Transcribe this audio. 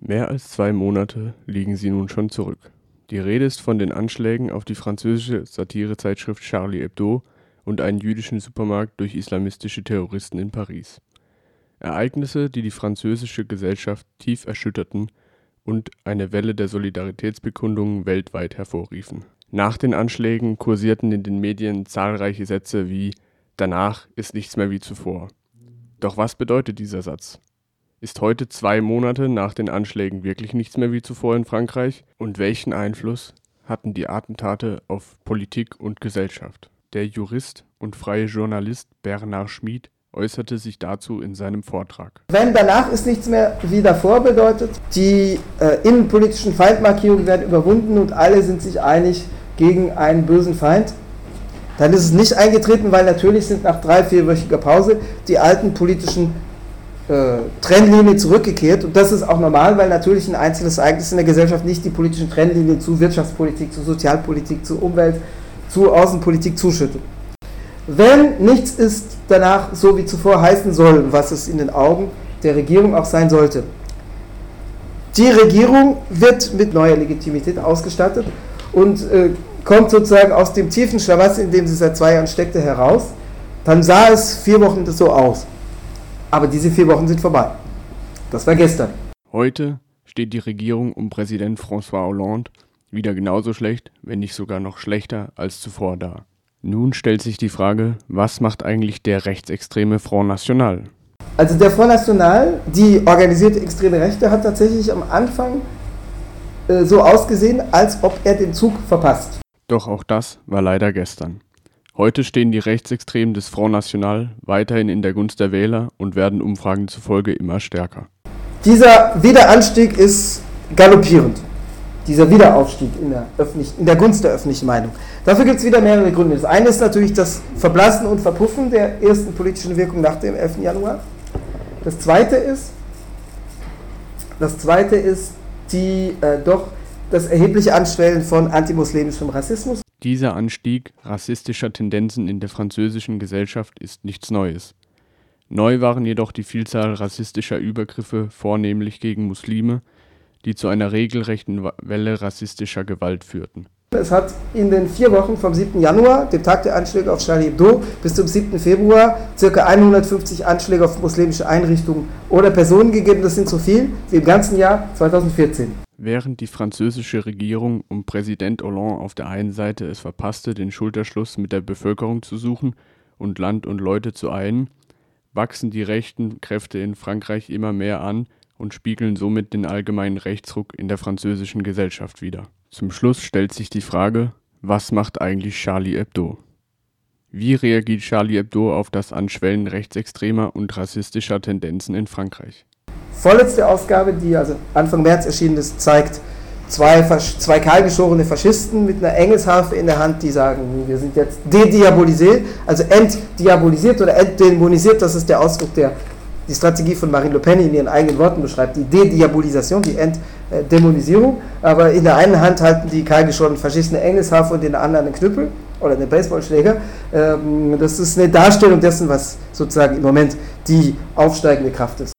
Mehr als zwei Monate liegen sie nun schon zurück. Die Rede ist von den Anschlägen auf die französische Satirezeitschrift Charlie Hebdo und einen jüdischen Supermarkt durch islamistische Terroristen in Paris. Ereignisse, die die französische Gesellschaft tief erschütterten und eine Welle der Solidaritätsbekundungen weltweit hervorriefen. Nach den Anschlägen kursierten in den Medien zahlreiche Sätze wie Danach ist nichts mehr wie zuvor. Doch was bedeutet dieser Satz? Ist heute zwei Monate nach den Anschlägen wirklich nichts mehr wie zuvor in Frankreich? Und welchen Einfluss hatten die Attentate auf Politik und Gesellschaft? Der Jurist und freie Journalist Bernard Schmid äußerte sich dazu in seinem Vortrag. Wenn danach ist nichts mehr wie davor bedeutet, die äh, innenpolitischen Feindmarkierungen werden überwunden und alle sind sich einig gegen einen bösen Feind, dann ist es nicht eingetreten, weil natürlich sind nach drei, vierwöchiger Pause die alten politischen Trennlinie zurückgekehrt. Und das ist auch normal, weil natürlich ein einzelnes Ereignis in der Gesellschaft nicht die politischen Trennlinien zu Wirtschaftspolitik, zu Sozialpolitik, zu Umwelt, zu Außenpolitik zuschüttet. Wenn nichts ist danach so wie zuvor heißen soll, was es in den Augen der Regierung auch sein sollte. Die Regierung wird mit neuer Legitimität ausgestattet und äh, kommt sozusagen aus dem tiefen Schlamassel, in dem sie seit zwei Jahren steckte, heraus. Dann sah es vier Wochen so aus. Aber diese vier Wochen sind vorbei. Das war gestern. Heute steht die Regierung um Präsident François Hollande wieder genauso schlecht, wenn nicht sogar noch schlechter als zuvor da. Nun stellt sich die Frage, was macht eigentlich der rechtsextreme Front National? Also der Front National, die organisierte extreme Rechte, hat tatsächlich am Anfang äh, so ausgesehen, als ob er den Zug verpasst. Doch auch das war leider gestern. Heute stehen die Rechtsextremen des Front National weiterhin in der Gunst der Wähler und werden Umfragen zufolge immer stärker. Dieser Wiederanstieg ist galoppierend. Dieser Wiederaufstieg in der, in der Gunst der öffentlichen Meinung. Dafür gibt es wieder mehrere Gründe. Das eine ist natürlich das Verblassen und Verpuffen der ersten politischen Wirkung nach dem 11. Januar. Das zweite ist, das zweite ist die äh, doch das erhebliche Anschwellen von antimuslimischem Rassismus. Dieser Anstieg rassistischer Tendenzen in der französischen Gesellschaft ist nichts Neues. Neu waren jedoch die Vielzahl rassistischer Übergriffe, vornehmlich gegen Muslime, die zu einer regelrechten Welle rassistischer Gewalt führten. Es hat in den vier Wochen vom 7. Januar, dem Tag der Anschläge auf Charlie Hebdo, bis zum 7. Februar ca. 150 Anschläge auf muslimische Einrichtungen oder Personen gegeben. Das sind so viel wie im ganzen Jahr 2014. Während die französische Regierung um Präsident Hollande auf der einen Seite es verpasste, den Schulterschluss mit der Bevölkerung zu suchen und Land und Leute zu einen, wachsen die rechten Kräfte in Frankreich immer mehr an und spiegeln somit den allgemeinen Rechtsruck in der französischen Gesellschaft wider. Zum Schluss stellt sich die Frage, was macht eigentlich Charlie Hebdo? Wie reagiert Charlie Hebdo auf das Anschwellen rechtsextremer und rassistischer Tendenzen in Frankreich? Vorletzte Ausgabe, die also Anfang März erschienen ist, zeigt zwei, zwei kahlgeschorene Faschisten mit einer Engelsharfe in der Hand, die sagen, wir sind jetzt dediabolisiert, also entdiabolisiert oder entdämonisiert, das ist der Ausdruck, der die Strategie von Marine Le Pen in ihren eigenen Worten beschreibt, die Dediabolisation, die Entdämonisierung, aber in der einen Hand halten die kahlgeschorenen Faschisten eine Engelsharfe und in der anderen einen Knüppel oder einen Baseballschläger. Ähm, das ist eine Darstellung dessen, was sozusagen im Moment die aufsteigende Kraft ist.